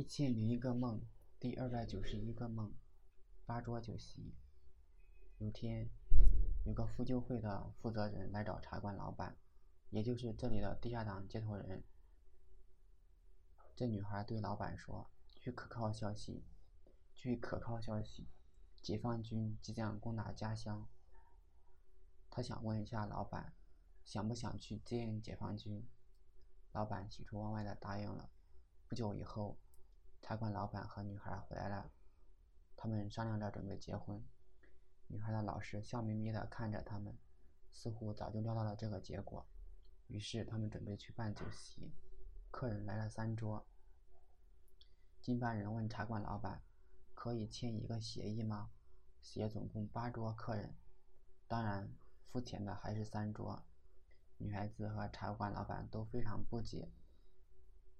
一千零一个梦，第二百九十一个梦，八桌酒席。有天，有个复旧会的负责人来找茶馆老板，也就是这里的地下党接头人。这女孩对老板说：“据可靠消息，据可靠消息，解放军即将攻打家乡。她想问一下老板，想不想去接应解放军？”老板喜出望外的答应了。不久以后。茶馆老板和女孩回来了，他们商量着准备结婚。女孩的老师笑眯眯地看着他们，似乎早就料到了这个结果。于是他们准备去办酒席，客人来了三桌。经办人问茶馆老板：“可以签一个协议吗？协总共八桌客人，当然付钱的还是三桌。”女孩子和茶馆老板都非常不解。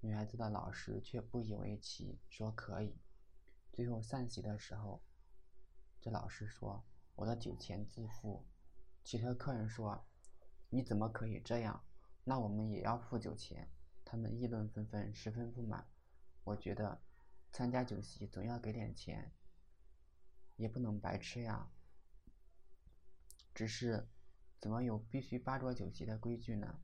女孩子的老师却不以为奇，说可以。最后散席的时候，这老师说：“我的酒钱自付。”其他客人说：“你怎么可以这样？那我们也要付酒钱。”他们议论纷纷，十分不满。我觉得，参加酒席总要给点钱，也不能白吃呀。只是，怎么有必须八桌酒席的规矩呢？